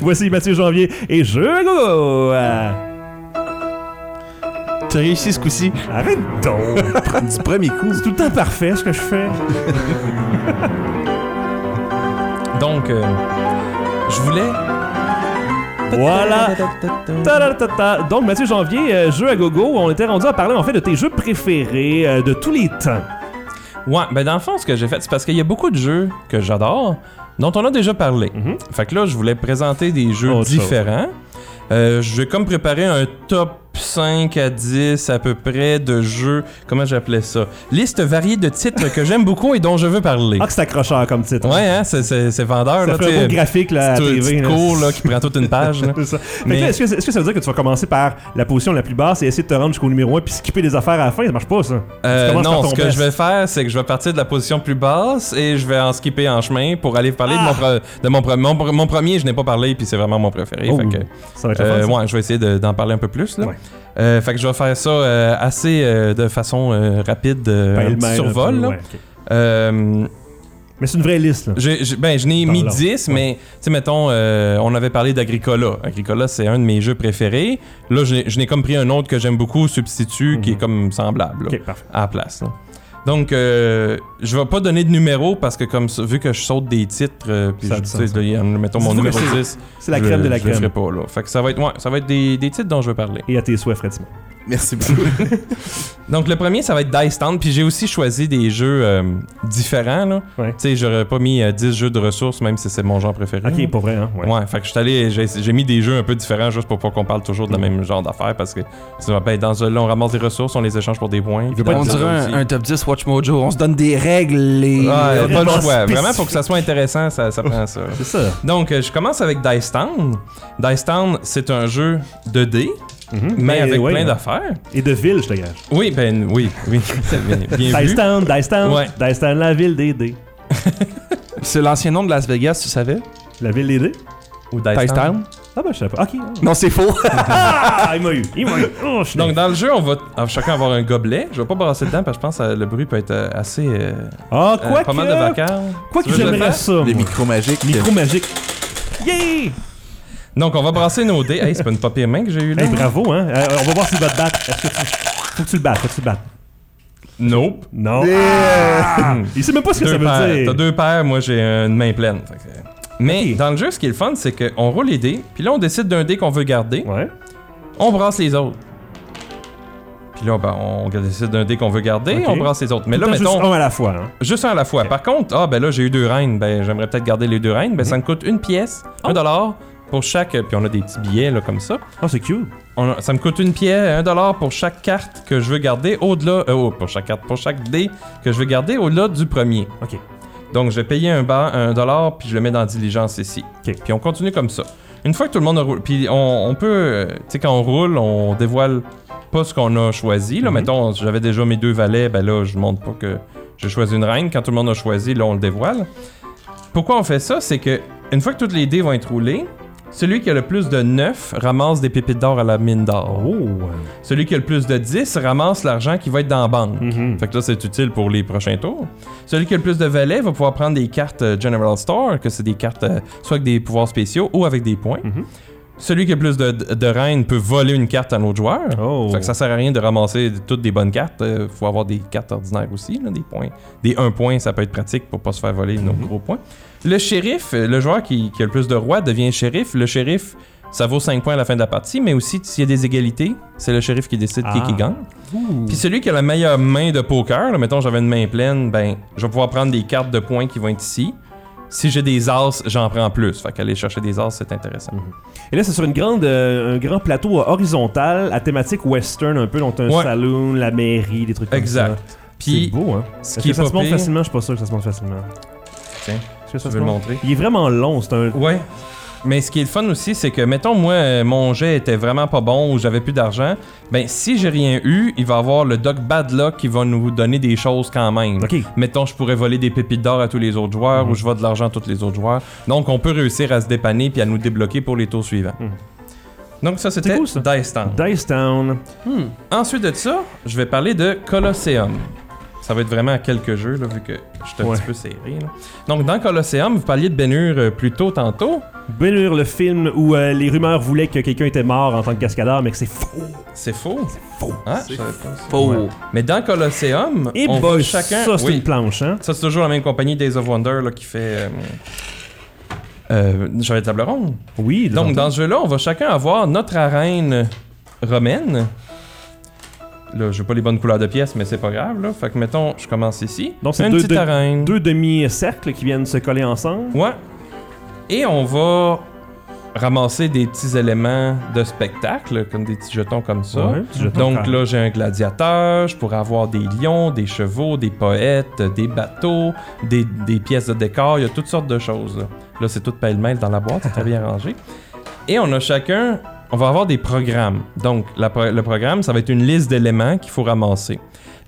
Voici Mathieu Janvier et je go! T'as réussi ce coup-ci. Arrête donc! Du premier coup. C'est tout le temps parfait ce que je fais. Donc, euh, je voulais. Voilà. Ta-da-ta-ta. Donc Mathieu Janvier, euh, jeu à gogo, on était rendu à parler en fait de tes jeux préférés euh, de tous les temps. Ouais, ben dans le fond, ce que j'ai fait, c'est parce qu'il y a beaucoup de jeux que j'adore, dont on a déjà parlé. Mhm. Fait que là, je voulais présenter des jeux Autre chose. Euh, je vais comme préparer un top 5 à 10 à peu près de jeux. Comment j'appelais ça? Liste variée de titres que j'aime beaucoup et dont je veux parler. Ah, que c'est accrocheur comme titre. Ouais, hein, c'est- c'est c'est vendeur. Ça là, fait tu un beau graphique là, à TV. là. cours là, qui prend toute une page. là. Ça. Mais- là, Est-ce que, est-ce que ça veut dire que tu vas commencer par la position la plus basse et essayer de te rendre jusqu'au numéro 1 puis skipper des affaires à la fin? Ça marche pas, ça. Euh, non, ce que best. je vais faire, c'est que je vais partir de la position plus basse et je vais en skipper en chemin pour aller parler de, mon, Ah! pre- de mon, pre- mon, pre- mon premier. Je n'ai pas parlé, puis c'est vraiment mon préféré. Oh, fait que, Ça va être euh, ouais, je vais essayer de- d'en parler un peu plus. Là. Ouais. Euh, fait que je vais faire ça euh, assez euh, de façon rapide, un Pêle-mêle, survol. là. ouais, Mais c'est une vraie liste, là. j'ai- ben, je n'ai mis l'ordre. 10, Ouais. mais tu mettons, on avait parlé d'Agricola. Agricola, c'est un de mes jeux préférés. Là, je n'ai- je comme pris un autre que j'aime beaucoup, Substitut, qui Mhm. est comme semblable. là à la place. là. Donc, euh, je vais pas donner de numéro parce que comme ça, vu que je saute des titres, euh, puis je tu sais, là, mettons mon numéro que c'est- 10. C'est la je- crème de la je le crème. ferai pas là. Fait que ça va être, ouais, ça va être des, des titres dont je vais parler. Et à tes souhaits, Fred Simon. Merci beaucoup. Donc, le premier, ça va être Dice Town, puis j'ai aussi choisi des jeux euh, différents. Là. Ouais. Tu sais, j'aurais pas mis euh, 10 jeux de ressources, même si c'est mon genre préféré. là. Ok, pour vrai, hein. Ouais. Ouais, fait que je suis allé, j'ai, j'ai mis des jeux un peu différents juste pour pas qu'on parle toujours de Mm. la même genre d'affaires parce que sinon, ben, dans un là, on ramasse des ressources, on les échange pour des points. pas On dirait un, top 10 Watch Mojo. On se donne des règles et. Ouais, pas le vraiment choix. Vraiment, pour que ça soit intéressant, ça, ça prend ça. C'est ça. Donc, euh, je commence avec Dice Town. Dice Town, c'est un jeu de dés, Mhm. mais avec ouais, plein hein. d'affaires. Et de ville, je te gage. Oui, ben oui, oui. bien, Dice vu. Town, Dice Town, Ouais. Dice Town, la ville des dés. C'est l'ancien nom de Las Vegas, tu savais? La ville des dés? Ou Dice Dice Town. Town? Ah ben je savais pas. Ok. Non, c'est faux. Ah, il m'a eu. Il m'a eu. Oh, Donc, dans le jeu, on va chacun avoir un gobelet. Je vais pas brasser dedans parce que je pense que le bruit peut être euh, assez. euh, Ah, euh, quoi pas mal de vacarme. Quoi Tu que j'aimerais ça, Les moi. micros magiques. Micro magique. Yeah! Donc, on va brasser nos dés. Hey, c'est pas une pas pire main que j'ai eu là. Hey, bravo, hein. Euh, on va voir s'il va te battre. Est-ce que tu... Faut que tu le battes, faut que tu le battes. Nope. Non. Ah! Il sait même pas ce que deux ça veut paires. dire. T'as deux paires, moi j'ai une main pleine. Fait que- Mais Ok. dans le jeu, ce qui est le fun, c'est qu'on roule les dés, puis là on décide d'un dé qu'on veut garder, Ouais. on brasse les autres. Puis là, ben, on décide d'un dé qu'on veut garder, Ok. on brasse les autres. Mais là, mettons, Juste un à la fois, hein. juste un à la fois. Par contre, ah ben là j'ai eu deux reines, ben j'aimerais peut-être garder les deux reines, ben ça me coûte une pièce, un Oh. dollar pour chaque, puis on a des petits billets là comme ça. Oh, c'est cute. On a- ça me coûte une pièce, un dollar pour chaque carte que je veux garder au-delà, euh, oh, pour chaque carte, pour chaque dé que je veux garder au-delà du premier. Ok. Donc, je vais payer un, bar, un dollar, puis je le mets dans diligence ici. Ok. Puis on continue comme ça. Une fois que tout le monde a roulé, puis on, on peut, euh, tu sais, quand on roule, on dévoile pas ce qu'on a choisi. Là, Mhm. mettons, j'avais déjà mes deux valets, ben là, je montre pas que j'ai choisi une reine. Quand tout le monde a choisi, là, on le dévoile. Pourquoi on fait ça? C'est que une fois que tous les dés vont être roulés, celui qui a le plus de 9 ramasse des pépites d'or à la mine d'or. Oh. Celui qui a le plus de 10 ramasse l'argent qui va être dans la banque. Mhm. Fait que là, c'est utile pour les prochains tours. Celui qui a le plus de valets va pouvoir prendre des cartes euh, General Store, que c'est des cartes euh, soit avec des pouvoirs spéciaux ou avec des points. Mhm. Celui qui a le plus de, de, de reines peut voler une carte à un autre joueur. Oh. Fait que ça sert à rien de ramasser toutes des bonnes cartes. Il faut avoir des cartes ordinaires aussi, là, des points. Des 1 point, ça peut être pratique pour pas se faire voler nos Mhm. gros points. Le shérif, euh, le joueur qui, qui a le plus de rois devient shérif. Le shérif, ça vaut 5 points à la fin de la partie, mais aussi s'il y a des égalités, c'est le shérif qui décide qui, Ah. qui gagne. Ouh. Puis celui qui a la meilleure main de poker, là, mettons j'avais une main pleine, ben je vais pouvoir prendre des cartes de points qui vont être ici. Si j'ai des as, j'en prends plus. Fait qu'aller chercher des as, c'est intéressant. Et là, c'est sur une grande, euh, un grand plateau euh, horizontal à thématique western un peu. Donc, un Ouais. saloon, la mairie, des trucs comme ça. Exact. C'est beau, hein. ce Est-ce qui que est ça se monte facilement? Je suis pas sûr que ça se monte facilement. Tiens, que ça se veux le montrer? Il est vraiment long. C'est un... Ouais. Mais ce qui est le fun aussi, c'est que, mettons, moi, euh, mon jet était vraiment pas bon ou j'avais plus d'argent. Ben, si j'ai rien eu, il va y avoir le Doc Bad Luck qui va nous donner des choses quand même. Ok. Mettons, je pourrais voler des pépites d'or à tous les autres joueurs Mhm. ou je vole de l'argent à tous les autres joueurs. Donc, on peut réussir à se dépanner puis à nous débloquer pour les tours suivants. Mhm. Donc, ça, c'était cool, ça. Dice Town. Dice Town. Hmm. Ensuite de ça, je vais parler de Colosseum. Ça va être vraiment à quelques jeux, là, vu que je suis un Ouais. petit peu serré. là. Donc, dans Colosseum, vous parliez de Bénur euh, plus tôt tantôt. Bénur, le film où euh, les rumeurs voulaient que quelqu'un était mort en tant que cascadeur, mais que c'est faux. C'est faux? faux. Ah, savais pas ça. Faux. Ouais. Mais dans Colosseum, Et on boy, va chacun. ça, c'est oui, une planche, hein? ça, c'est toujours la même compagnie, Days of Wonder, là, qui fait. Euh, euh, J'avais table ronde. Oui, Donc, dans ce jeu-là, on va chacun avoir notre arène romaine. Là, j'ai pas les bonnes couleurs de pièces, mais c'est pas grave, là. Fait que, mettons, je commence ici. Donc, c'est une deux- petite arène. deux demi-cercles qui viennent se coller ensemble. Ouais. Et on va ramasser des petits éléments de spectacle, comme des petits jetons comme ça. Ouais, Donc là, j'ai un gladiateur, je pourrais avoir des lions, des chevaux, des poètes, des bateaux, des, des pièces de décor, il y a toutes sortes de choses. Là, Là, c'est tout pêle-mêle dans la boîte, c'est très bien rangé. Et on a chacun, on va avoir des programmes. Donc la le programme, ça va être une liste d'éléments qu'il faut ramasser.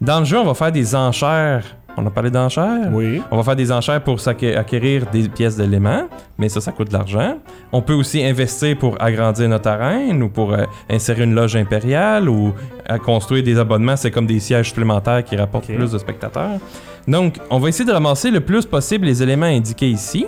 Dans le jeu, on va faire des enchères. On a parlé d'enchères? Oui. On va faire des enchères pour acquérir des pièces d'éléments, mais ça, ça coûte de l'argent. On peut aussi investir pour agrandir notre arène ou pour euh, insérer une loge impériale ou à construire des abonnements. C'est comme des sièges supplémentaires qui rapportent plus de spectateurs. Donc, on va essayer de ramasser le plus possible les éléments indiqués ici.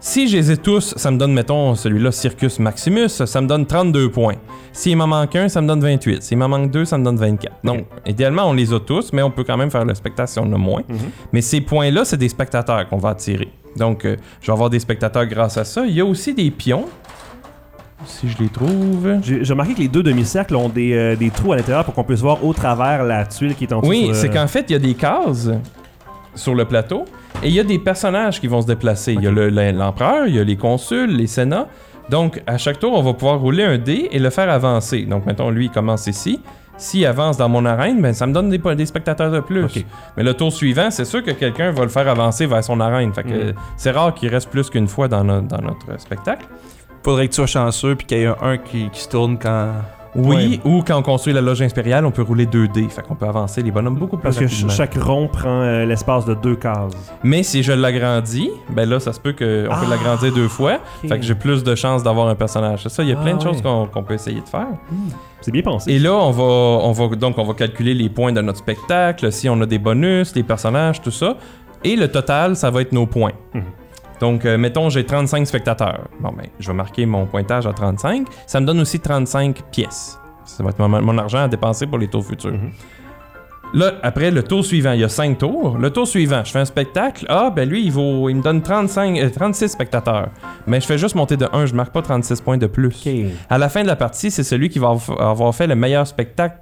Si je les ai tous, ça me donne, mettons, celui-là, Circus Maximus, ça me donne 32 points. S'il m'en manque un, ça me donne 28. S'il m'en manque deux, ça me donne 24. Donc, idéalement, on les a tous, mais on peut quand même faire le spectacle si on en a moins. Mhm. Mais ces points-là, c'est des spectateurs qu'on va attirer. Donc, euh, je vais avoir des spectateurs grâce à ça. Il y a aussi des pions. Si je les trouve. J'ai remarqué que les deux demi-cercles ont des, euh, des trous à l'intérieur pour qu'on puisse voir au travers la tuile qui est en dessous. Oui, c'est qu'en fait, il y a des cases sur le plateau et il y a des personnages qui vont se déplacer. Il y a le- le- l'empereur, il y a les consuls, les sénats. Donc, à chaque tour, on va pouvoir rouler un dé et le faire avancer. Donc, mettons, lui, il commence ici. S'il avance dans mon arène, ben, ça me donne des, des spectateurs de plus. Mais le tour suivant, c'est sûr que quelqu'un va le faire avancer vers son arène. Fait que Mhm. c'est rare qu'il reste plus qu'une fois dans, no- dans notre spectacle. Faudrait que tu sois chanceux puis qu'il y ait un, un qui, qui se tourne quand. Oui, ou quand on construit la loge impériale, on peut rouler 2D. Fait qu'on peut avancer les bonhommes beaucoup plus Parce que chaque rond prend euh, l'espace de deux cases. Mais si je l'agrandis, ben là, ça se peut qu'on peut Ah, l'agrandir deux fois. ok. Fait que j'ai plus de chances d'avoir un personnage. C'est ça, il y a plein Ah, de choses ouais. qu'on peut essayer de faire. C'est bien pensé. Et là, on va, on va donc on va calculer les points de notre spectacle, si on a des bonus, les personnages, tout ça. Et le total, ça va être nos points. Mhm. Donc, euh, mettons, j'ai 35 spectateurs. Bon, ben, je vais marquer mon pointage à 35. Ça me donne aussi 35 pièces. Ça va être mon, mon argent à dépenser pour les tours futurs. Mhm. Là, après le tour suivant, il y a 5 tours. Le tour suivant, je fais un spectacle. Ah, ben lui, il, vaut, il me donne 35, euh, 36 spectateurs. Mais je fais juste monter de 1, je marque pas 36 points de plus. À la fin de la partie, c'est celui qui va av- avoir fait le meilleur spectacle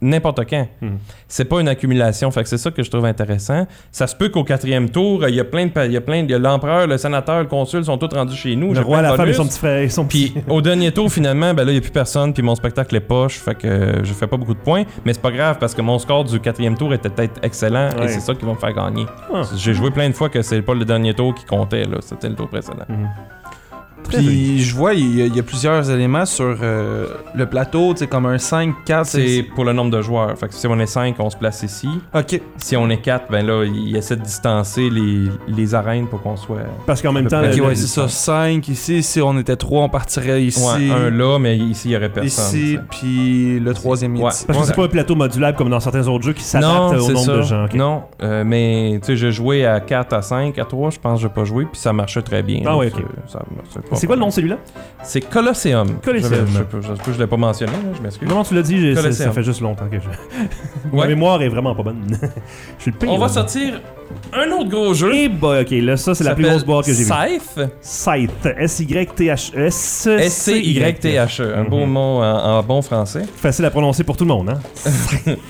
n'importe quand. Mhm. C'est pas une accumulation, fait que c'est ça que je trouve intéressant. Ça se peut qu'au quatrième tour, il y a plein de, il y a plein de, l'empereur, le sénateur, le consul sont tous rendus chez nous. Le roi, la femme et son petit frère et son Puis au dernier tour, finalement, ben là, il n'y a plus personne, puis mon spectacle est poche, fait que euh, je fais pas beaucoup de points. Mais c'est pas grave parce que mon score du quatrième tour était peut-être excellent Ouais. et c'est ça qui va me faire gagner. Ah. J'ai joué plein de fois que c'est pas le dernier tour qui comptait, là, c'était le tour précédent. Mhm. Puis je vois, il y, a, il y a plusieurs éléments sur euh, le plateau, tu sais, comme un 5, 4. C'est pour le nombre de joueurs. Fait que si on est 5, on se place ici. Ok. Si on est 4, ben là, il essaie de distancer les, les arènes pour qu'on soit. Parce qu'en même temps. Ok, le- ouais, le- c'est ça. 5 ici. Si on était 3, on partirait ici. Ouais, un là, mais ici, il y aurait personne. ici, tu puis le troisième Ouais. ici. Parce que c'est pas un plateau modulable comme dans certains autres jeux qui sais. Non, au c'est nombre ça. de gens. ok. Non, euh, mais tu sais, j'ai joué à 4, à 5, à 3, je pense que j'ai pas joué, puis ça marchait très bien. Ah là, ouais, ça- ok. ça- c'est pas- C'est quoi le nom de celui-là? C'est Colosseum. Colosseum. Je, je, je, je, l'ai pas mentionné, là, je m'excuse. Comment tu l'as dit ça, fait juste longtemps que je. Ma Ouais. mémoire est vraiment pas bonne. je suis le pire. On va sortir un autre gros jeu. Et bah, ok, là, ça, c'est la plus grosse boîte que j'ai vue. Scythe. Scythe. S-Y-T-H. S-C-Y-T-H-E. Un beau Mhm. mot en, bon français. Facile à prononcer pour tout le monde, hein?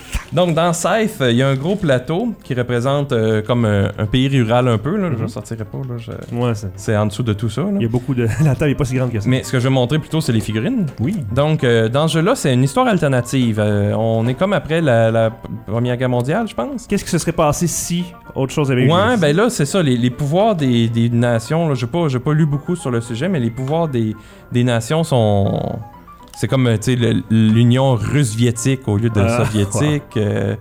Donc, dans Scythe, il y a un gros plateau qui représente euh, comme un, un pays rural un peu. Là. Je Mhm. ne sortirai pas. Là, je- Ouais, c'est. C'est en dessous de tout ça. là. Il y a beaucoup de. La table est pas si grande que ça. Mais ce que je vais montrer plutôt, c'est les figurines. Oui. Donc, euh, dans ce jeu-là, c'est une histoire alternative. Euh, on est comme après la, la Première Guerre mondiale, je pense. Qu'est-ce qui se serait passé si autre chose avait eu Ouais, lieu? ben là, c'est ça. Les, les pouvoirs des, des nations, là, j'ai pas, lu beaucoup sur le sujet, mais les pouvoirs des, des nations sont. C'est comme, tu sais, le- l'Union russe-viétique au lieu de Ah, soviétique. Euh,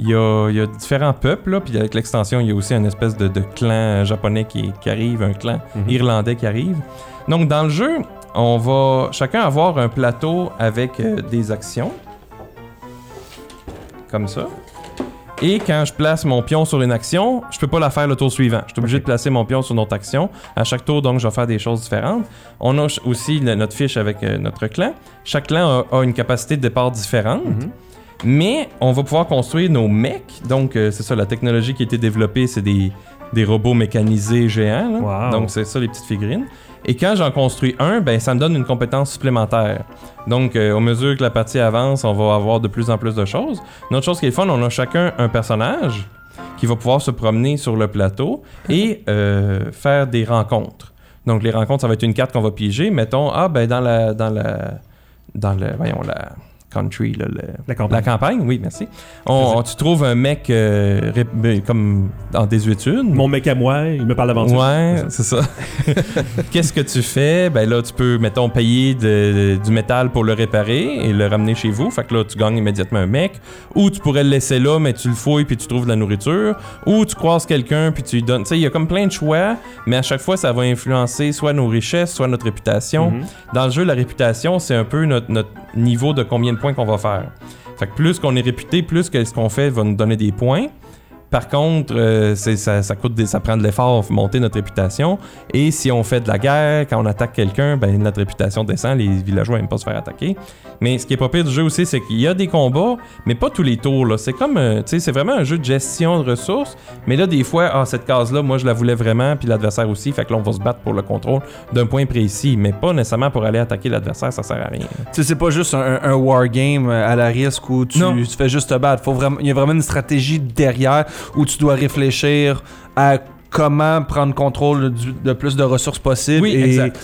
Il y, a, il y a différents peuples, là, puis avec l'extension, il y a aussi une espèce de, de clan japonais qui, qui arrive, un clan Mhm. irlandais qui arrive. Donc, dans le jeu, on va chacun avoir un plateau avec euh, des actions. Comme ça. Et quand je place mon pion sur une action, je peux pas la faire le tour suivant. Je suis obligé de placer mon pion sur une autre action. À chaque tour, donc, je vais faire des choses différentes. On a aussi le- notre fiche avec euh, notre clan. Chaque clan a, a une capacité de départ différente. Mhm. Mais on va pouvoir construire nos mechs. Donc, euh, c'est ça, la technologie qui a été développée, c'est des, des robots mécanisés géants. là. Wow. Donc, c'est ça, les petites figurines. Et quand j'en construis un, ben, ça me donne une compétence supplémentaire. Donc, euh, au mesure que la partie avance, on va avoir de plus en plus de choses. Une autre chose qui est fun, on a chacun un personnage qui va pouvoir se promener sur le plateau et euh, faire des rencontres. Donc, les rencontres, ça va être une carte qu'on va piéger. Mettons, ah, ben, dans la. Dans la. Dans le. Voyons, la. Country, là, le- La campagne. la campagne, oui, merci. On, on- tu trouves un mec euh, ré- ben, comme en désuétude? Mon mec à moi, il me parle d'aventure. Ouais, c'est ça. Qu'est-ce que tu fais? Ben là, tu peux, mettons, payer de- du métal pour le réparer et le ramener chez vous. Fait que là, tu gagnes immédiatement un mec. Ou tu pourrais le laisser là, mais tu le fouilles puis tu trouves de la nourriture. Ou tu croises quelqu'un puis tu lui donnes. Tu sais, il y a comme plein de choix, mais à chaque fois, ça va influencer soit nos richesses, soit notre réputation. Mhm. Dans le jeu, la réputation, c'est un peu notre, notre niveau de combien de qu'on va faire. Fait plus qu'on est réputé, plus que ce qu'on fait va nous donner des points. Par contre, euh, ça, ça coûte des- ça prend de l'effort monter notre réputation. Et si on fait de la guerre, quand on attaque quelqu'un, ben notre réputation descend, les villageois n'aiment pas se faire attaquer. Mais ce qui est pas pire du jeu aussi, c'est qu'il y a des combats, mais pas tous les tours. C'est comme, euh, tu sais, c'est vraiment un jeu de gestion de ressources. Mais là, des fois, ah, cette case-là, moi, je la voulais vraiment, puis l'adversaire aussi. Fait que là, on va se battre pour le contrôle d'un point précis, mais pas nécessairement pour aller attaquer l'adversaire, ça sert à rien. Tu sais, c'est pas juste un, un wargame à la risque où tu, fais juste te battre. Faut vraiment, il y a vraiment une stratégie derrière où tu dois réfléchir à comment prendre contrôle du- de plus de ressources possibles Oui, et exact.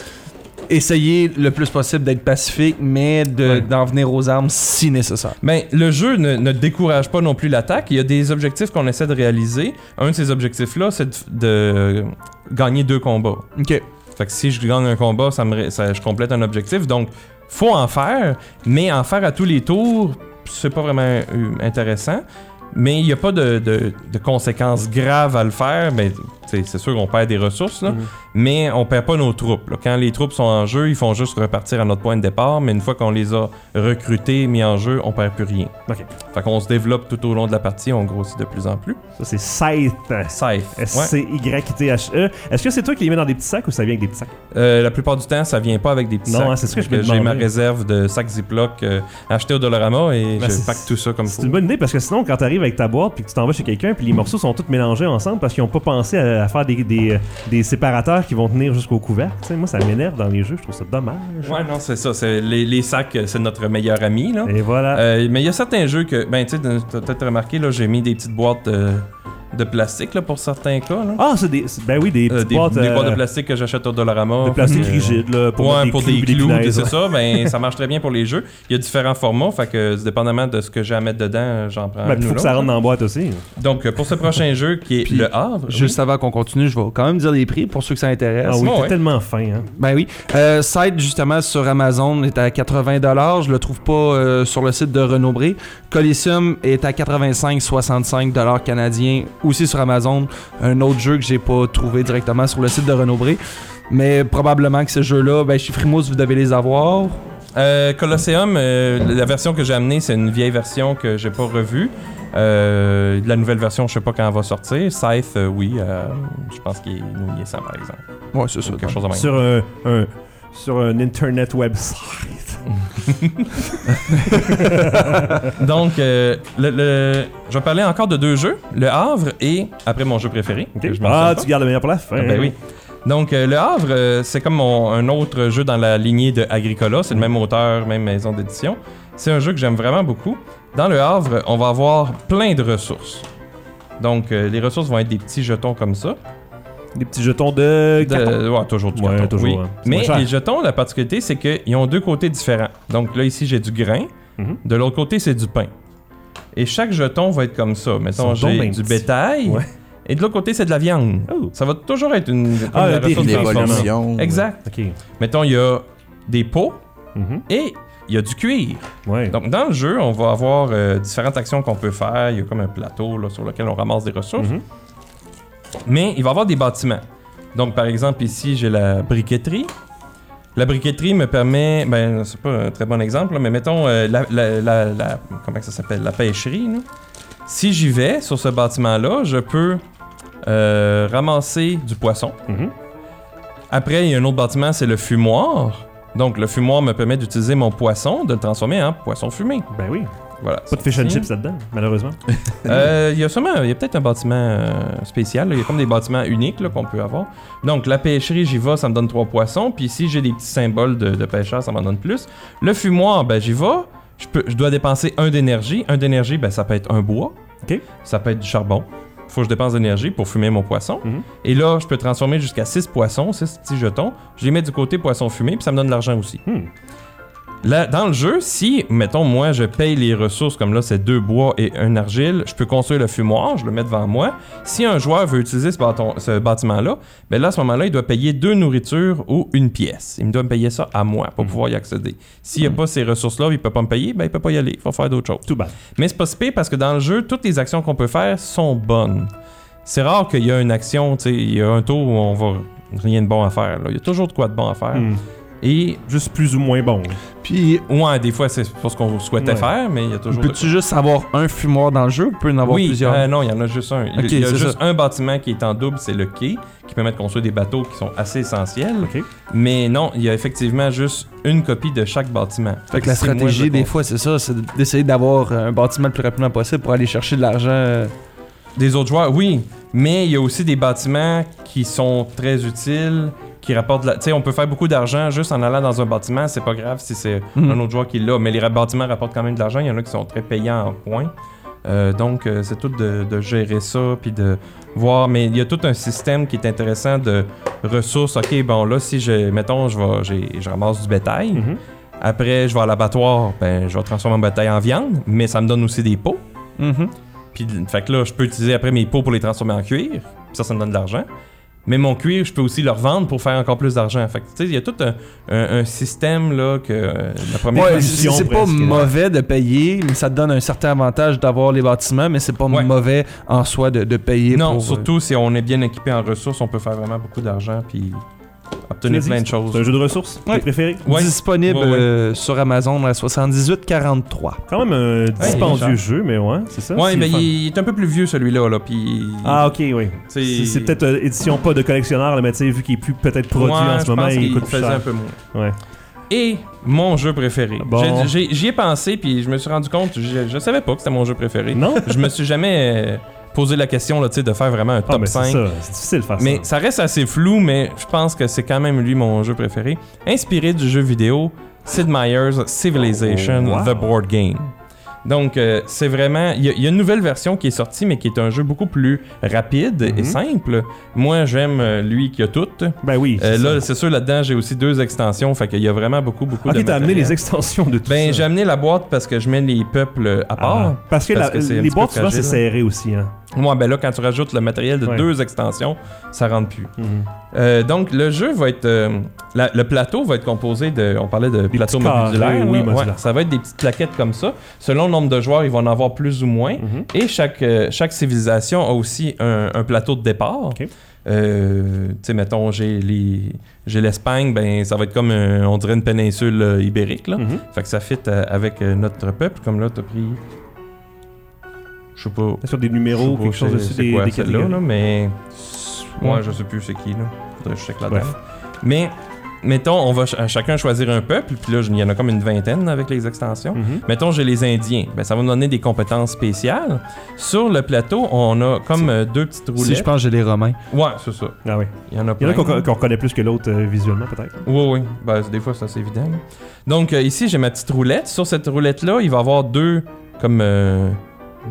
essayer le plus possible d'être pacifique, mais de- d'en venir aux armes si nécessaire. Ben, le jeu ne, ne décourage pas non plus l'attaque. Il y a des objectifs qu'on essaie de réaliser. Un de ces objectifs-là, c'est de, de gagner deux combats. Ok. Fait que si je gagne un combat, ça me, ça- je complète un objectif. Donc, faut en faire, mais en faire à tous les tours, c'est pas vraiment euh, intéressant. Mais il n'y a pas de, de- de conséquences graves à le faire. Sais, c'est sûr qu'on perd des ressources, là, Mhm. mais on perd pas nos troupes. là. Quand les troupes sont en jeu, ils font juste repartir à notre point de départ. Mais une fois qu'on les a recrutés, mis en jeu, on perd plus rien. Ok. Fait qu'on se développe tout au long de la partie, on grossit de plus en plus. Ça, c'est Scythe. Safe. Ouais. S-C-Y-T-H-E. Est-ce que c'est toi qui les mets dans des petits sacs ou ça vient avec des petits sacs? Euh, la plupart du temps, ça vient pas avec des petits Non, sacs. hein, c'est ce que je me J'ai ma réserve de sacs Ziploc euh, achetés au Dollarama et Ben, je c'est- pack tout ça comme C'est faut. une bonne idée parce que sinon, quand t'arrives avec ta boîte puis que tu t'en vas chez quelqu'un puis les morceaux sont tous mélangés ensemble parce qu'ils ont pas pensé à, à faire des, des, des séparateurs qui vont tenir jusqu'au couvercle. Moi, ça m'énerve dans les jeux. Je trouve ça dommage. Ouais, non, c'est ça. c'est- Les, les sacs, euh, c'est notre meilleur ami. Là. Et voilà. Euh, mais il y a certains jeux que, ben, tu sais, t'as peut-être remarqué, là, j'ai mis des petites boîtes euh, de plastique là, pour certains cas. Là. Ah, c'est des. c'est- Ben oui, des Euh, petites des, boîtes. des euh, boîtes de plastique que j'achète au Dollarama. de plastique Euh, rigide, là, pour, ouais, mettre pour clous des clous, punaises, c'est ça, ben ça marche très bien pour les jeux. Il y a différents formats, fait que dépendamment de ce que j'ai à mettre dedans, j'en prends Ben, ou faut que ça l'autre. rentre dans la boîte aussi. Donc, euh, pour ce prochain jeu qui est Puis, le Havre, Juste avant qu'on continue, je vais quand même dire les prix pour ceux que ça intéresse. Ah oui, Ouais, t'es ouais. tellement fin, hein. Ben oui. Euh, site justement sur Amazon est à 80$. Je le trouve pas euh, sur le site de Renaud Bré. Coliseum est à 85-65$ canadiens aussi sur Amazon. Un autre jeu que j'ai pas trouvé directement sur le site de Renaud Bré. Mais probablement que ce jeu-là, ben chez Frimousse, vous devez les avoir. Euh, Colosseum, euh, la version que j'ai amenée, c'est une vieille version que j'ai pas revue. Euh, la nouvelle version, je sais pas quand elle va sortir. Scythe, euh, oui, euh, je pense qu'il est nouillé ça, par exemple. Ouais, c'est ça. Quelque chose de même. Sur un, un- sur un internet website. Donc, euh, le, le- je vais parler encore de deux jeux, Le Havre et après mon jeu préféré. que je mentionne Ah, pas. tu gardes le meilleur pour la fin. Ah, ben oui. Donc, euh, Le Havre, euh, c'est comme mon- un autre jeu dans la lignée de Agricola. C'est le même auteur, même maison d'édition. C'est un jeu que j'aime vraiment beaucoup. Dans Le Havre, on va avoir plein de ressources. Donc, euh, les ressources vont être des petits jetons comme ça. Des petits jetons de. De- ouais, toujours du Ouais, carton, toujours, oui. hein. Mais les jetons, la particularité, c'est qu'ils ont deux côtés différents. Donc là, ici, j'ai du grain. Mhm. De l'autre côté, c'est du pain. Et chaque jeton va être comme ça. Mettons, j'ai du bétail. Ouais. Et de l'autre côté, c'est de la viande. Oh. Ça va toujours être une, Ah, la des-. L'évolution. Exact. Mettons, il y a des pots Mhm. et il y a du cuir. Ouais. Donc, dans le jeu, on va avoir euh, différentes actions qu'on peut faire. Il y a comme un plateau là, sur lequel on ramasse des ressources. Mhm. Mais il va y avoir des bâtiments. Donc, par exemple, ici, j'ai la briqueterie. La briqueterie me permet, ben, c'est pas un très bon exemple, là, mais mettons, euh, la, la- la- la- comment que ça s'appelle, la pêcherie, là. Si j'y vais sur ce bâtiment-là, je peux euh, ramasser du poisson. Mhm. Après, il y a un autre bâtiment, c'est le fumoir. Donc, le fumoir me permet d'utiliser mon poisson, de le transformer en poisson fumé. Ben oui. Voilà. Pas de fish and Ici. chips là-dedans, malheureusement. Euh, Il y a sûrement, il y a peut-être un bâtiment euh, spécial. Il y a comme des bâtiments uniques là, qu'on peut avoir. Donc, la pêcherie, j'y vais, ça me donne trois poissons. Puis ici, j'ai des petits symboles de, de pêcheurs, ça m'en donne plus. Le fumoir, ben, j'y vais. Je, peux, je dois dépenser un d'énergie. Un d'énergie, ben, ça peut être un bois. Ok. Ça peut être du charbon. Faut que je dépense d'énergie pour fumer mon poisson. Mhm. Et là, je peux transformer jusqu'à 6 poissons, 6 petits jetons. Je les mets du côté poisson fumé, puis ça me donne de l'argent aussi. Hmm. Là, dans le jeu, si, mettons, moi, je paye les ressources, comme là, c'est deux bois et un argile, je peux construire le fumoir, je le mets devant moi. Si un joueur veut utiliser ce, bâtiment-là, ben là, à ce moment-là, il doit payer deux nourritures ou une pièce. Il me doit me payer ça à moi pour pouvoir y accéder. S'il n'y a pas ces ressources-là, il peut pas me payer, ben il peut pas y aller. Il faut faire d'autres choses. Tout bad. Mais c'est pas si pire parce que dans le jeu, toutes les actions qu'on peut faire sont bonnes. C'est rare qu'il y a une action, tu sais, il y a un tour où on va rien de bon à faire. là. Il y a toujours de quoi de bon à faire. Hmm. Et Juste plus ou moins bon. Puis, ouais, des fois c'est pas ce qu'on souhaitait Ouais. faire, mais il y a toujours. de peux-tu juste avoir un fumoir dans le jeu ou peut en avoir oui, plusieurs? euh, non, il y en a juste un. Il- y a juste ça. un bâtiment qui est en double, c'est le quai, qui permet de construire des bateaux qui sont assez essentiels. Mais non, il y a effectivement juste une copie de chaque bâtiment. Fait que la stratégie, des fois, c'est ça, c'est d'essayer d'avoir un bâtiment le plus rapidement possible pour aller chercher de l'argent. euh, Des autres joueurs, oui. Mais il y a aussi des bâtiments qui sont très utiles, qui rapportent... la- Tu sais, on peut faire beaucoup d'argent juste en allant dans un bâtiment. C'est pas grave si c'est Mhm. un autre joueur qui l'a. Mais les bâtiments rapportent quand même de l'argent. Il y en a qui sont très payants en points. Euh, donc, euh, c'est tout de, de gérer ça, puis de voir. Mais il y a tout un système qui est intéressant de ressources. OK, bon, là, si je... Mettons, je, vais, je ramasse du bétail. Mhm. Après, je vais à l'abattoir. Ben, je vais transformer mon bétail en viande. Mais ça me donne aussi des pots. mhm. Puis, fait que là, je peux utiliser après mes pots pour les transformer en cuir. Puis ça, ça me donne de l'argent. Mais mon cuir, je peux aussi le revendre pour faire encore plus d'argent. Fait tu sais, il y a tout un, un- un système, là, que euh, la première Ouais, c'est pas mauvais de payer, mais ça te donne un certain avantage d'avoir les bâtiments, mais c'est pas Ouais. mauvais en soi de, de payer Non, pour... euh, surtout si on est bien équipé en ressources, on peut faire vraiment beaucoup d'argent puis obtenir plein de choses. C'est un jeu de ressources? Ouais. Ouais. disponible Ouais, ouais. euh, sur Amazon à 78,43. Quand même un dispendieux jeu, mais ouais, c'est ça. Ouais, c'est mais il est un peu plus vieux celui-là, là. Ah, ok, oui. c'est- C'est c'est peut-être euh, édition pas de collectionneur, là, mais tu sais, vu qu'il est plus peut-être produit Ouais, en ce moment, il coûte plus cher. un peu moins. Ouais. Et mon jeu préféré. Bon. J'ai- j'ai- J'y ai pensé, puis je me suis rendu compte, je, je savais pas que c'était mon jeu préféré. Non? je me suis jamais euh, posé la question là, de faire vraiment un Ah, top c'est 5. ça. C'est difficile de faire Mais ça. ça reste assez flou, mais je pense que c'est quand même lui mon jeu préféré. Inspiré du jeu vidéo Sid Meier's Civilization, Oh, wow. The Board Game. Donc, euh, c'est vraiment. Il y, a- il y a une nouvelle version qui est sortie, mais qui est un jeu beaucoup plus rapide et Mhm. simple. Moi, j'aime euh, lui qui a tout. Ben oui. Euh, là, c'est sûr, là-dedans, j'ai aussi deux extensions. Fait qu'il y a vraiment beaucoup, beaucoup de. Ok, t'as amené les extensions de tout Ben, j'ai amené la boîte parce que je mets les peuples à part. Ah, parce que, parce la- que un les boîtes, souvent, c'est serré aussi. Hein. Moi, ben là, quand tu rajoutes le matériel de Ouais. deux extensions, ça rentre plus. Mhm. Euh, donc, le jeu va être. euh, la- le plateau va être composé de. On parlait de plateau modulaire. oui. Ouais, ça va être des petites plaquettes comme ça. Selon le nombre de joueurs, ils vont en avoir plus ou moins. Mhm. Et chaque, euh, chaque civilisation a aussi un, un plateau de départ. Ok. Euh, tu sais, mettons, j'ai les- j'ai l'Espagne, ben ça va être comme, un- on dirait une péninsule euh, ibérique. Là. Mhm. Fait que ça fit euh, avec notre peuple. Comme là, t'as pris. Je sais pas. Sur des numéros, pas quelque chose c'est- dessus, c'est quoi celle-là, là, mais. Ouais, Ouais. je sais plus c'est qui, là. Faudrait que je check là-dedans. Bref. Mais, mettons, on va ch- à chacun choisir un peuple, puis là, il y en a comme une vingtaine avec les extensions. Mhm. Mettons, j'ai les Indiens. Ben, ça va me donner des compétences spéciales. Sur le plateau, on a comme euh, deux petites roulettes. Si je pense j'ai les Romains. Ouais, c'est ça. Ah oui. Il y en a Il y en plein. a qu'on qu'on reconnaît plus que l'autre euh, visuellement, peut-être. Oui, oui. Ben, des fois, c'est assez évident. là. Donc, euh, ici, j'ai ma petite roulette. Sur cette roulette-là, il va y avoir deux, comme, euh,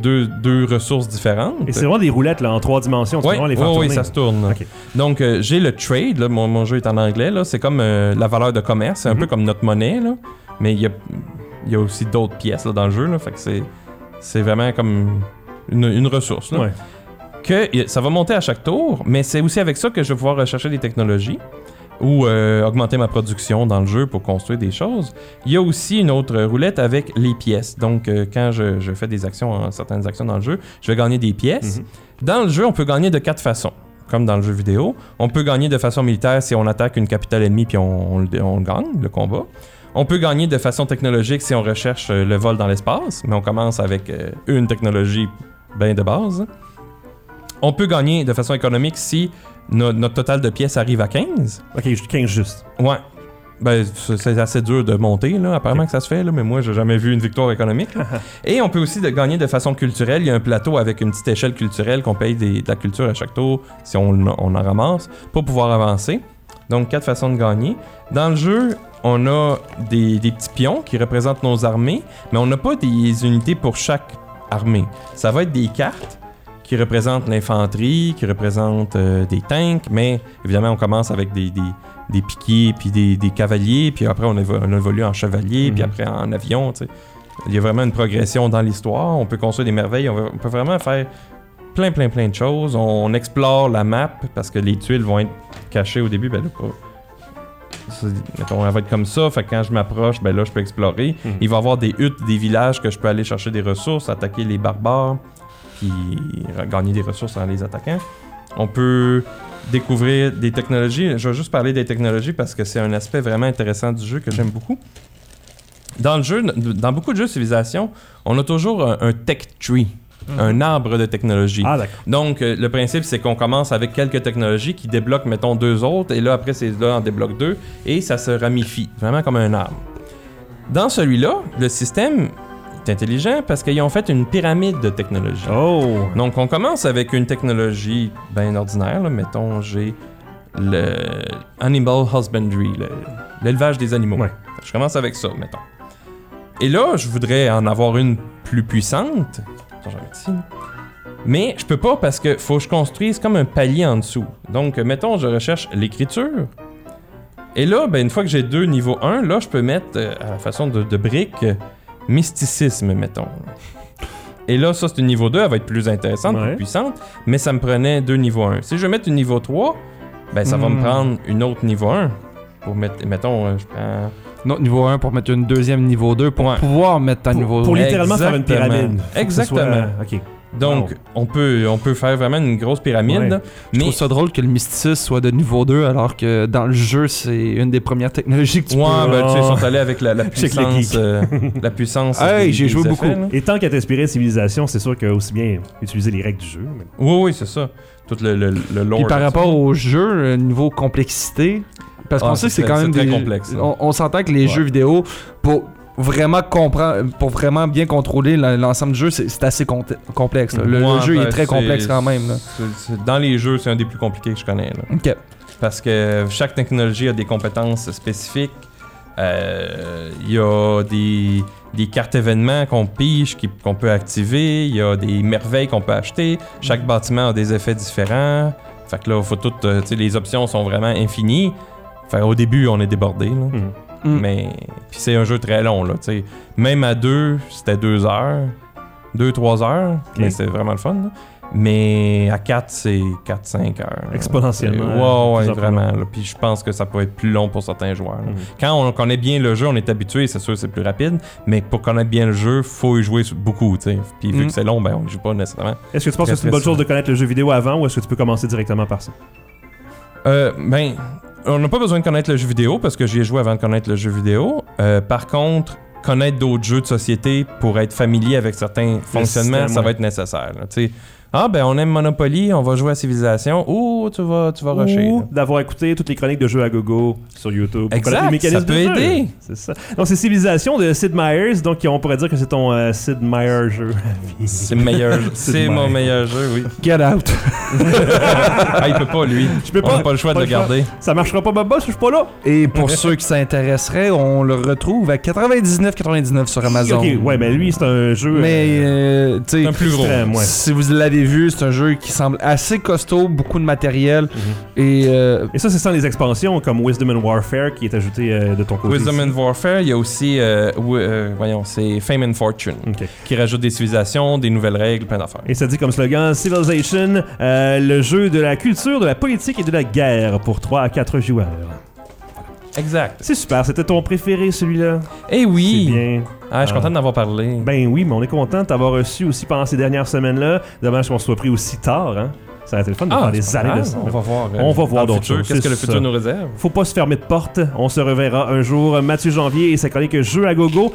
deux, deux ressources différentes. Et c'est vraiment des roulettes là, en trois dimensions. Oui, vraiment les faire oui, tourner. ça se tourne. Donc, euh, j'ai le trade. Là, mon, mon jeu est en anglais. là. C'est comme euh, la valeur de commerce. C'est un Mhm. peu comme notre monnaie. Là. Mais il y a, il y a aussi d'autres pièces là, dans le jeu. Là. Fait que c'est, c'est vraiment comme une, une ressource. Là. Ouais. Que ça va monter à chaque tour. Mais c'est aussi avec ça que je vais pouvoir rechercher des technologies ou euh, augmenter ma production dans le jeu pour construire des choses. Il y a aussi une autre roulette avec les pièces. Donc, euh, quand je, je fais des actions, certaines actions dans le jeu, je vais gagner des pièces. Mhm. Dans le jeu, on peut gagner de quatre façons. Comme dans le jeu vidéo. On peut gagner de façon militaire si on attaque une capitale ennemie puis on, on le- on gagne, le combat. On peut gagner de façon technologique si on recherche euh, le vol dans l'espace, mais on commence avec une technologie ben de base. On peut gagner de façon économique si no- notre total de pièces arrive à 15. Ok, je- 15 juste. Ouais. Ben, c'est c'est assez dur de monter, là. Apparemment que ça se fait, là, mais moi, j'ai jamais vu une victoire économique. là. Et on peut aussi de gagner de façon culturelle. Il y a un plateau avec une petite échelle culturelle qu'on paye des- de la culture à chaque tour si on, on en ramasse pour pouvoir avancer. Donc, quatre façons de gagner. Dans le jeu, on a des, des petits pions qui représentent nos armées, mais on n'a pas des unités pour chaque armée. Ça va être des cartes qui représentent l'infanterie, qui représentent euh, des tanks, mais évidemment, on commence avec des, des, des piquiers, puis des, des cavaliers, puis après, on, évo- on évolue en chevalier, puis Mhm. après en avion, tu sais. Il y a vraiment une progression dans l'histoire. On peut construire des merveilles. On, on peut vraiment faire plein, plein, plein de choses. On, explore la map parce que les tuiles vont être cachées au début. Ben là, pas. elle va être comme ça. Fait que quand je m'approche, ben là, je peux explorer. Mhm. Il va y avoir des huttes, des villages que je peux aller chercher des ressources, attaquer les barbares, puis gagner des ressources en les attaquant. On peut découvrir des technologies. Je vais juste parler des technologies parce que c'est un aspect vraiment intéressant du jeu que j'aime beaucoup. Dans le jeu, dans beaucoup de jeux de civilisation, on a toujours un, un tech tree, un arbre de technologie. Ah. Donc, euh, le principe, c'est qu'on commence avec quelques technologies qui débloquent, mettons, deux autres, et là, après, c'est là, on débloque deux, et ça se ramifie, vraiment comme un arbre. Dans celui-là, le système intelligent parce qu'ils ont fait une pyramide de technologies. Oh! Donc, on commence avec une technologie bien ordinaire. là. Mettons, j'ai le Animal Husbandry, le- l'élevage des animaux. Ouais. Je commence avec ça, mettons. Et là, je voudrais en avoir une plus puissante. Mais je peux pas parce que faut que je construise comme un palier en dessous. Donc, mettons, je recherche l'écriture. Et là, ben, une fois que j'ai deux niveaux 1, là, je peux mettre euh, à la façon de, de briques mysticisme, mettons. Et là, ça, c'est une niveau 2, elle va être plus intéressante, Ouais. plus puissante, mais ça me prenait deux niveaux 1. Si je mettre une niveau 3, ben ça va Hmm. me prendre une autre niveau 1. Pour mettre, mettons, euh, je prends... Non, niveau 1 pour mettre une deuxième niveau 2 pour Ouais. pouvoir mettre ta Pour, niveau pour littéralement faire une Exactement. pyramide. Exactement. soit- Ok. Donc, Wow. on, peut, on peut faire vraiment une grosse pyramide, Ouais. là, Je mais... trouve ça drôle que le mysticisme soit de niveau 2 alors que dans le jeu c'est une des premières technologies que tu Ouais, peux. ben, tu sais, ils Ah. sont allés avec la, puissance. euh, la puissance. Hey, j'ai joué effets, beaucoup. là. Et tant qu'à t'inspirer de civilisation, c'est sûr que aussi bien utiliser les règles du jeu. mais- Oui, oui, c'est ça. Tout le, le, le lore. Puis par rapport ça. au jeu, niveau complexité, parce Ah, qu'on sait que c'est quand même c'est très des- complexe, là. On, on s'entend que les Ouais. jeux vidéo pour vraiment comprendre, pour vraiment bien contrôler l'ensemble du jeu, c'est assez complexe. là. Le, jeu ben, est très complexe quand même. là. Dans les jeux, c'est un des plus compliqués que je connais. Là. Ok. Parce que chaque technologie a des compétences spécifiques. Euh, Il y a des, des cartes événements qu'on pige, qu'on peut activer. Il y a des merveilles qu'on peut acheter. Chaque bâtiment a des effets différents. Fait que là, faut tout, euh, les options sont vraiment infinies. Fait au début, on est débordé. là. Mm. Mais puis c'est un jeu très long là. Même à deux, c'était deux heures, deux trois heures, mais c'est vraiment le fun. là. Mais à 4, c'est 4-5 heures. Exponentiellement, Ouais, ouais, vraiment. là. Puis je pense que ça peut être plus long pour certains joueurs. Mhm. Quand on connaît bien le jeu, on est habitué, c'est sûr c'est plus rapide. Mais pour connaître bien le jeu, faut y jouer beaucoup, tu sais. Puis vu Mhm. que c'est long, ben on y joue pas nécessairement. Est-ce que tu penses que c'est une bonne chose de connaître le jeu vidéo avant ou est-ce que tu peux commencer directement par ça? Euh, ben, on n'a pas besoin de connaître le jeu vidéo parce que j'y ai joué avant de connaître le jeu vidéo. Euh, par contre, connaître d'autres jeux de société pour être familier avec certains fonctionnements, ça va être nécessaire. là. Ah ben on aime Monopoly, on va jouer à Civilisation. Ouh, tu vas, tu vas rusher. Ou d'avoir écouté toutes les chroniques de jeux à gogo sur YouTube. pour Exact, les mécanismes ça peut de aider. C'est ça. Donc, c'est Civilisation de Sid Meier's. Donc, on pourrait dire que c'est ton euh, Sid Meier jeu. C'est le meilleur, c'est mon meilleur jeu, oui. Get out. ah, il peut pas lui. Je peux On pas. n'a pas le choix pas de le garder. Ça marchera pas, Bob Boss, je suis pas là. Et pour ceux qui s'intéresseraient, on le retrouve à 99,99 sur Amazon. Ok, ouais, mais lui, c'est un jeu. Mais euh, euh, tu sais, Un plus gros. extrême, ouais. si vous l'avez vu, c'est un jeu qui semble assez costaud, beaucoup de matériel Mhm. et euh, Et ça, c'est sans les expansions comme Wisdom and Warfare qui est ajouté euh, de ton côté. Wisdom ici. and Warfare, il y a aussi, euh, euh, voyons, c'est Fame and Fortune, qui rajoute des civilisations, des nouvelles règles, plein d'affaires. Et ça dit comme slogan Civilization, euh, le jeu de la culture, de la politique et de la guerre pour 3 à 4 joueurs. Exact. C'est super, c'était ton préféré celui-là. Eh oui! C'est bien. Ah, je suis Ah. content d'en avoir parlé. Ben oui, mais on est content de t'avoir reçu aussi pendant ces dernières semaines-là. Dommage qu'on se soit pris aussi tard, hein. Ça aurait été le fun de faire c'est des années de ça. On va voir. euh, On va voir d'autres choses, Qu'est-ce que le futur nous réserve? Faut pas se fermer de porte. On se reverra un jour. Mathieu Janvier et sa chronique Jeux à gogo.